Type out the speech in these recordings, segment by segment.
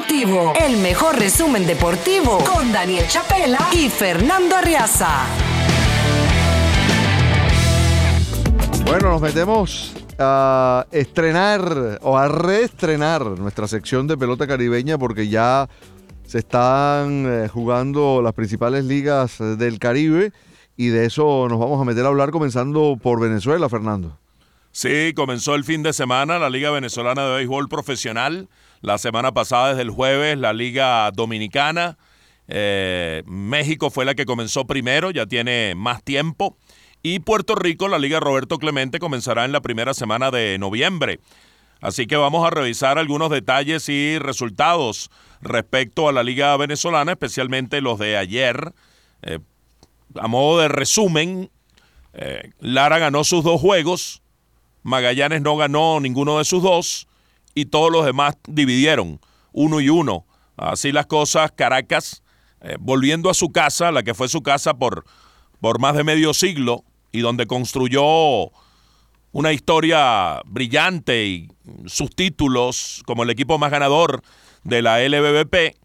Deportivo, el mejor resumen deportivo con Daniel Chapela y Fernando Arriaza. Bueno, nos metemos a estrenar o a reestrenar nuestra sección de pelota caribeña porque ya se están eh, jugando las principales ligas del Caribe y de eso nos vamos a meter a hablar comenzando por Venezuela, Fernando. Sí, comenzó el fin de semana la Liga Venezolana de Béisbol Profesional. La semana pasada, desde el jueves, la Liga Dominicana. Eh, México fue la que comenzó primero, ya tiene más tiempo. Y Puerto Rico, la Liga Roberto Clemente, comenzará en la primera semana de noviembre. Así que vamos a revisar algunos detalles y resultados respecto a la Liga Venezolana, especialmente los de ayer. Eh, a modo de resumen, eh, Lara ganó sus dos juegos, Magallanes no ganó ninguno de sus dos y todos los demás dividieron uno y uno. Así las cosas, Caracas, eh, volviendo a su casa, la que fue su casa por, por más de medio siglo y donde construyó una historia brillante y sus títulos como el equipo más ganador de la LBBP,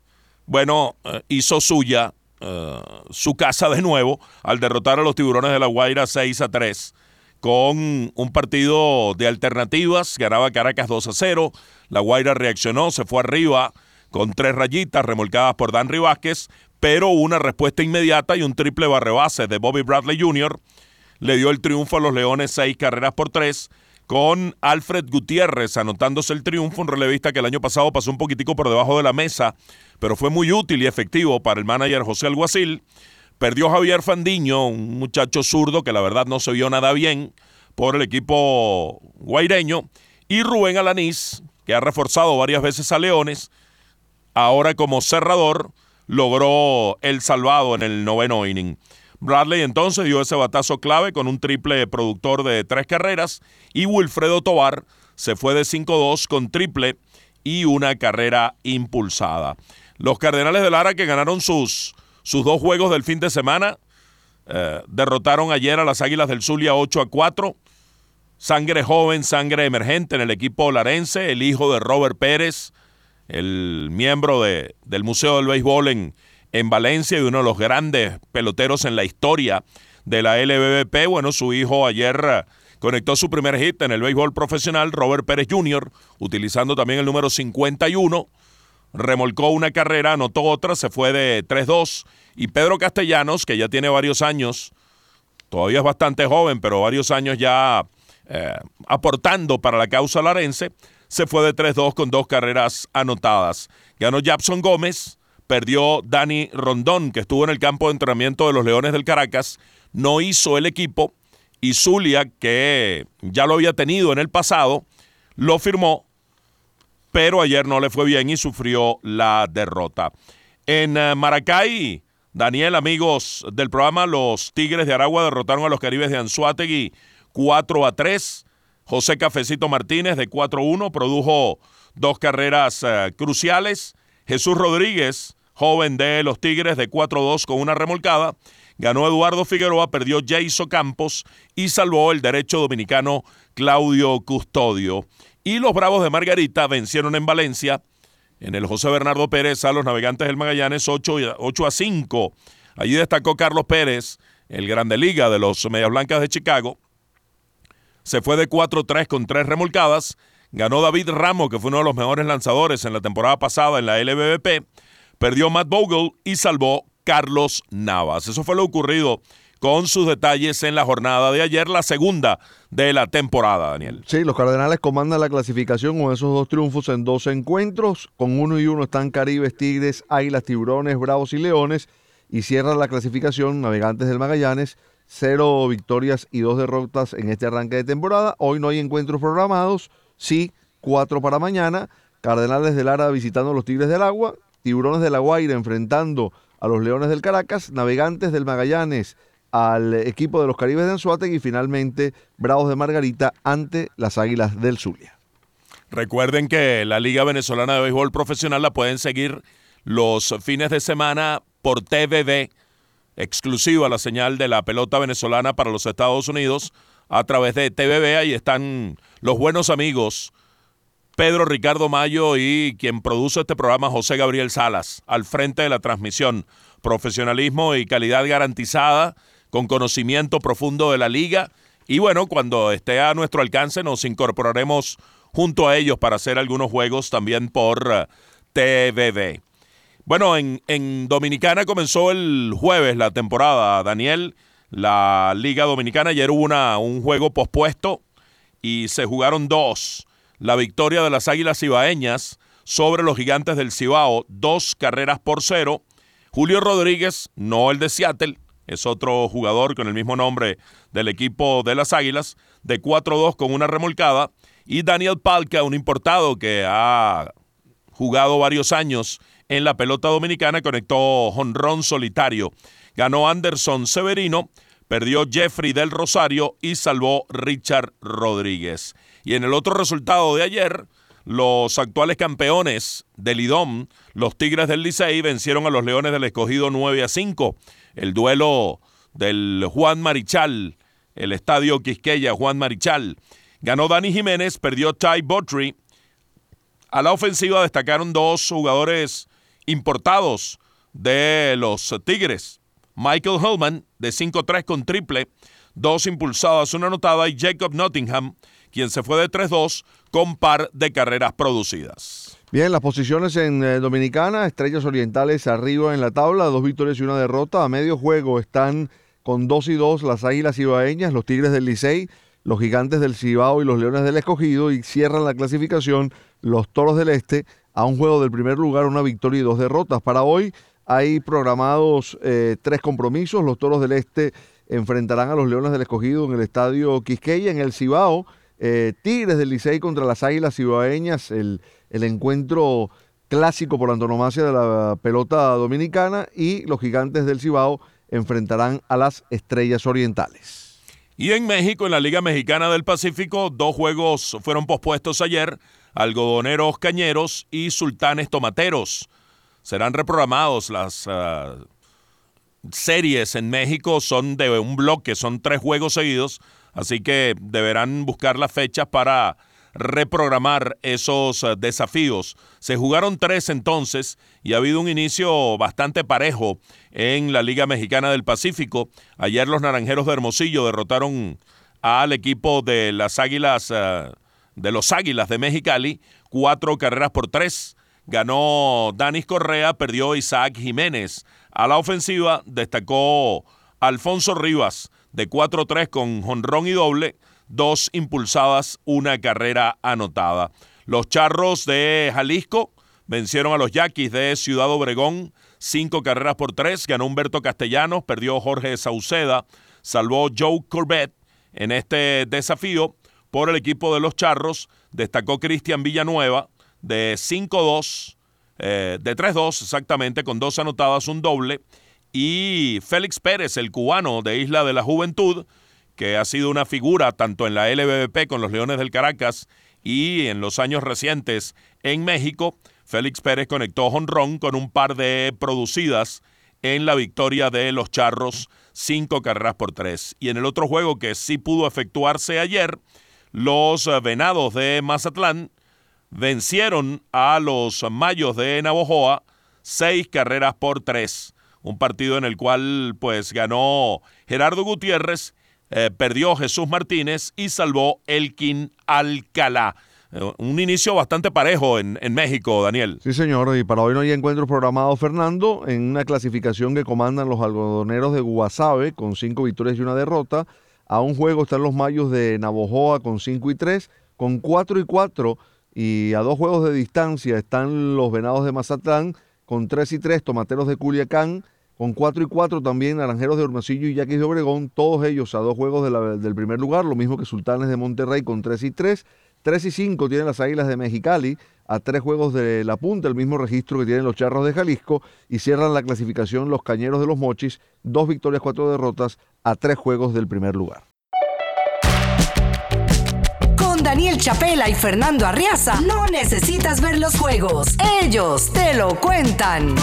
bueno, eh, hizo suya eh, su casa de nuevo al derrotar a los tiburones de la Guaira 6 a 3 con un partido de alternativas, ganaba Caracas 2 a 0, la Guaira reaccionó, se fue arriba con tres rayitas remolcadas por Dan Vázquez, pero una respuesta inmediata y un triple barrebase de Bobby Bradley Jr. le dio el triunfo a los Leones seis carreras por tres, con Alfred Gutiérrez anotándose el triunfo, un relevista que el año pasado pasó un poquitico por debajo de la mesa, pero fue muy útil y efectivo para el manager José Alguacil. Perdió Javier Fandiño, un muchacho zurdo que la verdad no se vio nada bien por el equipo guaireño. Y Rubén Alanís, que ha reforzado varias veces a Leones, ahora como cerrador, logró el salvado en el noveno inning. Bradley entonces dio ese batazo clave con un triple productor de tres carreras y Wilfredo Tobar se fue de 5-2 con triple y una carrera impulsada. Los Cardenales de Lara que ganaron sus sus dos juegos del fin de semana. Eh, derrotaron ayer a las Águilas del Zulia 8 a 4. Sangre joven, sangre emergente en el equipo larense, el hijo de Robert Pérez, el miembro de, del Museo del Béisbol en, en Valencia y uno de los grandes peloteros en la historia de la LBBP. Bueno, su hijo ayer eh, conectó su primer hit en el béisbol profesional, Robert Pérez Jr., utilizando también el número 51 remolcó una carrera, anotó otra, se fue de 3-2. Y Pedro Castellanos, que ya tiene varios años, todavía es bastante joven, pero varios años ya eh, aportando para la causa larense, se fue de 3-2 con dos carreras anotadas. Ganó Japson Gómez, perdió Dani Rondón, que estuvo en el campo de entrenamiento de los Leones del Caracas, no hizo el equipo, y Zulia, que ya lo había tenido en el pasado, lo firmó pero ayer no le fue bien y sufrió la derrota. En eh, Maracay, Daniel, amigos del programa, los Tigres de Aragua derrotaron a los Caribes de Anzuategui 4 a 3. José Cafecito Martínez de 4-1 produjo dos carreras eh, cruciales. Jesús Rodríguez, joven de los Tigres de 4-2 con una remolcada. Ganó Eduardo Figueroa, perdió Jason Campos y salvó el derecho dominicano Claudio Custodio. Y los Bravos de Margarita vencieron en Valencia, en el José Bernardo Pérez, a los Navegantes del Magallanes 8, a 5. Allí destacó Carlos Pérez, el Grande Liga de los Medias Blancas de Chicago. Se fue de 4-3 con tres remolcadas. Ganó David Ramos, que fue uno de los mejores lanzadores en la temporada pasada en la LBBP. Perdió Matt Bogle y salvó Carlos Navas. Eso fue lo ocurrido con sus detalles en la jornada de ayer, la segunda de la temporada, Daniel. Sí, los Cardenales comandan la clasificación con esos dos triunfos en dos encuentros. Con uno y uno están Caribes, Tigres, Águilas, Tiburones, Bravos y Leones. Y cierra la clasificación Navegantes del Magallanes, cero victorias y dos derrotas en este arranque de temporada. Hoy no hay encuentros programados, sí, cuatro para mañana. Cardenales del Lara visitando a los Tigres del Agua, Tiburones de la Guaira enfrentando a los Leones del Caracas, Navegantes del Magallanes al equipo de los Caribes de Anzuategui y finalmente Bravos de Margarita ante las Águilas del Zulia. Recuerden que la Liga Venezolana de Béisbol Profesional la pueden seguir los fines de semana por TVD, exclusiva la señal de la pelota venezolana para los Estados Unidos a través de TVB. Ahí están los buenos amigos Pedro Ricardo Mayo y quien produce este programa, José Gabriel Salas, al frente de la transmisión. Profesionalismo y calidad garantizada, con conocimiento profundo de la liga. Y bueno, cuando esté a nuestro alcance, nos incorporaremos junto a ellos para hacer algunos juegos también por eh, TVD. Bueno, en, en Dominicana comenzó el jueves la temporada, Daniel, la Liga Dominicana. Ayer hubo una, un juego pospuesto y se jugaron dos. La victoria de las Águilas Cibaeñas sobre los Gigantes del Cibao, dos carreras por cero. Julio Rodríguez, no el de Seattle, es otro jugador con el mismo nombre del equipo de las Águilas, de 4-2 con una remolcada. Y Daniel Palca, un importado que ha jugado varios años en la pelota dominicana, conectó jonrón solitario. Ganó Anderson Severino, perdió Jeffrey del Rosario y salvó Richard Rodríguez. Y en el otro resultado de ayer, los actuales campeones del IDOM, los Tigres del Licey, vencieron a los Leones del Escogido 9 a 5. El duelo del Juan Marichal, el estadio Quisqueya, Juan Marichal. Ganó Dani Jiménez, perdió Ty Botry. A la ofensiva destacaron dos jugadores importados de los Tigres. Michael Hellman, de 5-3 con triple, dos impulsadas, una anotada, y Jacob Nottingham, quien se fue de 3-2 con par de carreras producidas. Bien, las posiciones en eh, Dominicana, Estrellas Orientales arriba en la tabla, dos victorias y una derrota. A medio juego están con 2 y 2 las Águilas Ibaeñas, los Tigres del Licey, los Gigantes del Cibao y los Leones del Escogido y cierran la clasificación los Toros del Este a un juego del primer lugar, una victoria y dos derrotas. Para hoy hay programados eh, tres compromisos. Los Toros del Este enfrentarán a los Leones del Escogido en el Estadio Quisqueya, en el Cibao. Eh, Tigres del Licey contra las Águilas Cibaeñas, el, el encuentro clásico por antonomasia de la pelota dominicana. Y los Gigantes del Cibao enfrentarán a las Estrellas Orientales. Y en México, en la Liga Mexicana del Pacífico, dos juegos fueron pospuestos ayer algodoneros cañeros y sultanes tomateros. Serán reprogramados las ah, series en México, son de un bloque, son tres juegos seguidos, así que deberán buscar las fechas para reprogramar esos ah, desafíos. Se jugaron tres entonces y ha habido un inicio bastante parejo en la Liga Mexicana del Pacífico. Ayer los Naranjeros de Hermosillo derrotaron al equipo de las Águilas ah, de los Águilas de Mexicali, cuatro carreras por tres. Ganó Danis Correa, perdió Isaac Jiménez. A la ofensiva destacó Alfonso Rivas de 4-3 con jonrón y doble, dos impulsadas, una carrera anotada. Los Charros de Jalisco vencieron a los Yaquis de Ciudad Obregón, cinco carreras por tres. Ganó Humberto Castellanos, perdió Jorge Sauceda, salvó Joe Corbett en este desafío por el equipo de los Charros. Destacó Cristian Villanueva de 5-2, eh, de 3-2 exactamente, con dos anotadas, un doble. Y Félix Pérez, el cubano de Isla de la Juventud, que ha sido una figura tanto en la LBBP con los Leones del Caracas y en los años recientes en México. Félix Pérez conectó honrón con un par de producidas en la victoria de los Charros, cinco carreras por tres. Y en el otro juego que sí pudo efectuarse ayer, los Venados de Mazatlán vencieron a los Mayos de Navojoa seis carreras por tres. Un partido en el cual pues ganó Gerardo Gutiérrez, eh, perdió Jesús Martínez y salvó Elkin Alcalá. Eh, un inicio bastante parejo en, México, Daniel. Sí, señor. Y para hoy no hay encuentros programados, Fernando, en una clasificación que comandan los algodoneros de Guasave con cinco victorias y una derrota. A un juego están los Mayos de Navojoa con 5 y 3, con 4 y 4 y a dos juegos de distancia están los Venados de Mazatlán con 3 y 3, Tomateros de Culiacán con 4 y 4 también Naranjeros de Hormacillo y Yaquis de Obregón, todos ellos a dos juegos del primer lugar, lo mismo que Sultanes de Monterrey con 3 y 3. 3 y 5 tienen las Águilas de Mexicali, a tres juegos de la punta, el mismo registro que tienen los Charros de Jalisco, y cierran la clasificación los Cañeros de los Mochis, dos victorias, cuatro derrotas, a tres juegos del primer lugar. Con Daniel Chapela y Fernando Arriaza, no necesitas ver los juegos, ellos te lo cuentan.